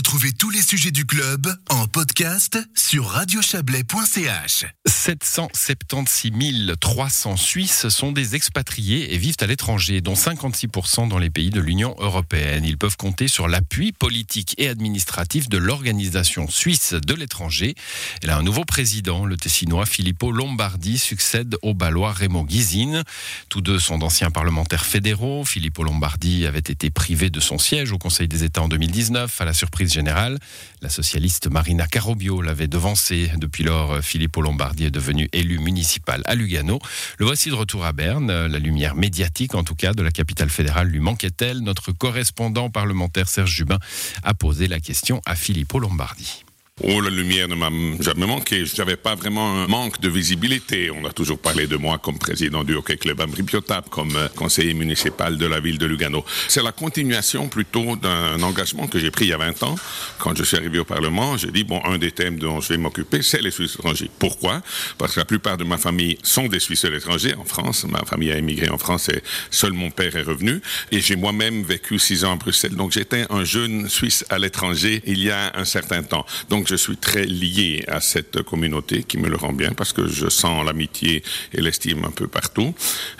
Retrouvez tous les sujets du club en podcast sur radiochablais.ch. 776 300 Suisses sont des expatriés et vivent à l'étranger, dont 56% dans les pays de l'Union européenne. Ils peuvent compter sur l'appui politique et administratif de l'organisation suisse de l'étranger. Elle a un nouveau président, le Tessinois Filippo Lombardi, succède au Balois Raymond Guizine. Tous deux sont d'anciens parlementaires fédéraux. Filippo Lombardi avait été privé de son siège au Conseil des États en 2019 à la surprise générale. La socialiste Marina Carobio l'avait devancé. Depuis lors, Filippo Lombardi est devenu élu municipal à Lugano. Le voici de retour à Berne. La lumière médiatique, en tout cas, de la capitale fédérale lui manquait-elle? Notre correspondant parlementaire Serge Jubin a posé la question à Filippo Lombardi. Oh, la lumière ne m'a jamais manqué. Je n'avais pas vraiment un manque de visibilité. On a toujours parlé de moi comme président du Hockey Club Ambripiotab, comme euh, conseiller municipal de la ville de Lugano. C'est la continuation plutôt d'un engagement que j'ai pris il y a 20 ans. Quand je suis arrivé au Parlement, j'ai dit, bon, un des thèmes dont je vais m'occuper, c'est les Suisses étrangers. Pourquoi? Parce que la plupart de ma famille sont des Suisses étrangers en France. Ma famille a émigré en France et seul mon père est revenu. Et j'ai moi-même vécu six ans à Bruxelles. Donc j'étais un jeune Suisse à l'étranger il y a un certain temps. Donc je suis très lié à cette communauté qui me le rend bien parce que je sens l'amitié et l'estime un peu partout.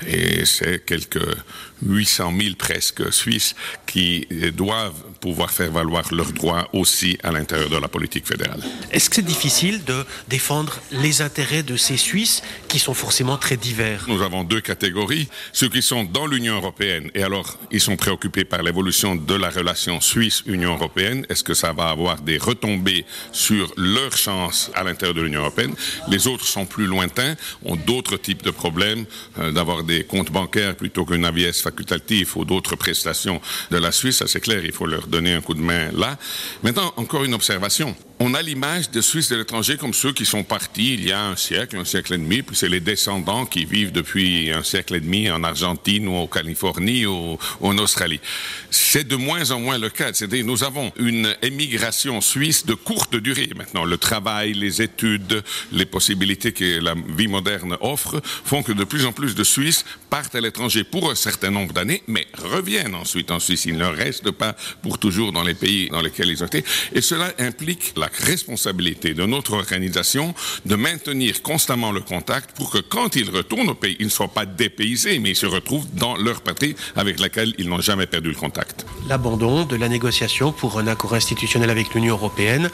Et c'est quelques 800 000 presque Suisses qui doivent pouvoir faire valoir leurs droits aussi à l'intérieur de la politique fédérale. Est-ce que c'est difficile de défendre les intérêts de ces Suisses qui sont forcément très divers? Nous avons deux catégories. Ceux qui sont dans l'Union européenne et alors ils sont préoccupés par l'évolution de la relation Suisse-Union européenne. Est-ce que ça va avoir des retombées sur leurs chances à l'intérieur de l'Union européenne Les autres sont plus lointains, ont d'autres types de problèmes, euh, d'avoir des comptes bancaires plutôt qu'un AVS facultatif ou d'autres prestations de la Suisse. Ça c'est clair, il faut leur donner un coup de main là. Maintenant, encore une observation on a l'image des Suisses de l'étranger comme ceux qui sont partis il y a un siècle, un siècle et demi, puis c'est les descendants qui vivent depuis un siècle et demi en Argentine ou en Californie ou, en Australie. C'est de moins en moins le cas. C'est-à-dire nous avons une émigration suisse de courte durée maintenant. Le travail, les études, les possibilités que la vie moderne offre font que de plus en plus de Suisses partent à l'étranger pour un certain nombre d'années, mais reviennent ensuite en Suisse. Ils ne restent pas pour toujours dans les pays dans lesquels ils ont été. Et cela implique la responsabilité de notre organisation de maintenir constamment le contact pour que quand ils retournent au pays, ils ne soient pas dépaysés, mais ils se retrouvent dans leur patrie avec laquelle ils n'ont jamais perdu le contact. L'abandon de la négociation pour un accord institutionnel avec l'Union européenne,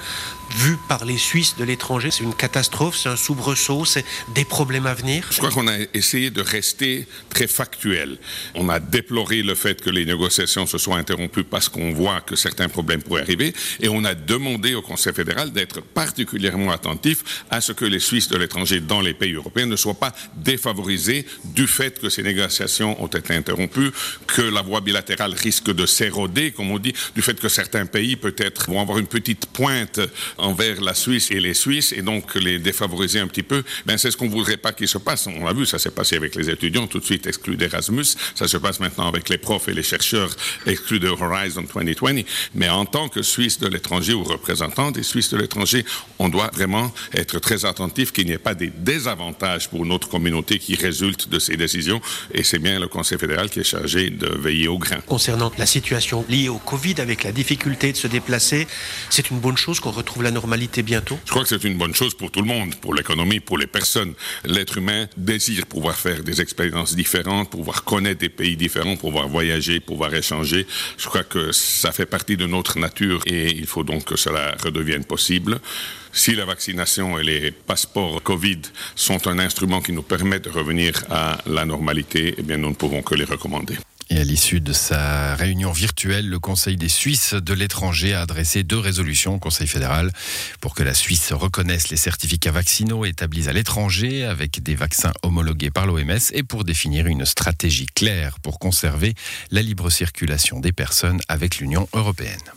vu par les Suisses de l'étranger, c'est une catastrophe, c'est un soubresaut, c'est des problèmes à venir Je crois qu'on a essayé de rester très factuel. On a déploré le fait que les négociations se soient interrompues parce qu'on voit que certains problèmes pourraient arriver et on a demandé au Conseil fédéral d'être particulièrement attentif à ce que les Suisses de l'étranger dans les pays européens ne soient pas défavorisés du fait que ces négociations ont été interrompues, que la voie bilatérale risque de s'éroder, comme on dit, du fait que certains pays peut-être vont avoir une petite pointe envers la Suisse et les Suisses et donc les défavoriser un petit peu. Ben, c'est ce qu'on voudrait pas qu'il se passe. On l'a vu, ça s'est passé avec les étudiants, tout de suite exclus d'Erasmus. Ça se passe maintenant avec les profs et les chercheurs exclus de Horizon 2020. Mais en tant que Suisse de l'étranger ou représentant des Suisses de l'étranger, on doit vraiment être très attentif qu'il n'y ait pas des désavantages pour notre communauté qui résultent de ces décisions. Et c'est bien le Conseil fédéral qui est chargé de veiller au grain. Concernant la situation liée au Covid, avec la difficulté de se déplacer, c'est une bonne chose qu'on retrouve la normalité bientôt? Je crois que c'est une bonne chose pour tout le monde, pour l'économie, pour les personnes. L'être humain désire pouvoir faire des expériences différentes, pouvoir connaître des pays différents, pouvoir voyager, pouvoir échanger. Je crois que ça fait partie de notre nature et il faut donc que cela redevienne possible. Si la vaccination et les passeports Covid sont un instrument qui nous permet de revenir à la normalité, eh bien, nous ne pouvons que les recommander. Et à l'issue de sa réunion virtuelle, le Conseil des Suisses de l'étranger a adressé deux résolutions au Conseil fédéral pour que la Suisse reconnaisse les certificats vaccinaux établis à l'étranger avec des vaccins homologués par l'OMS et pour définir une stratégie claire pour conserver la libre circulation des personnes avec l'Union européenne.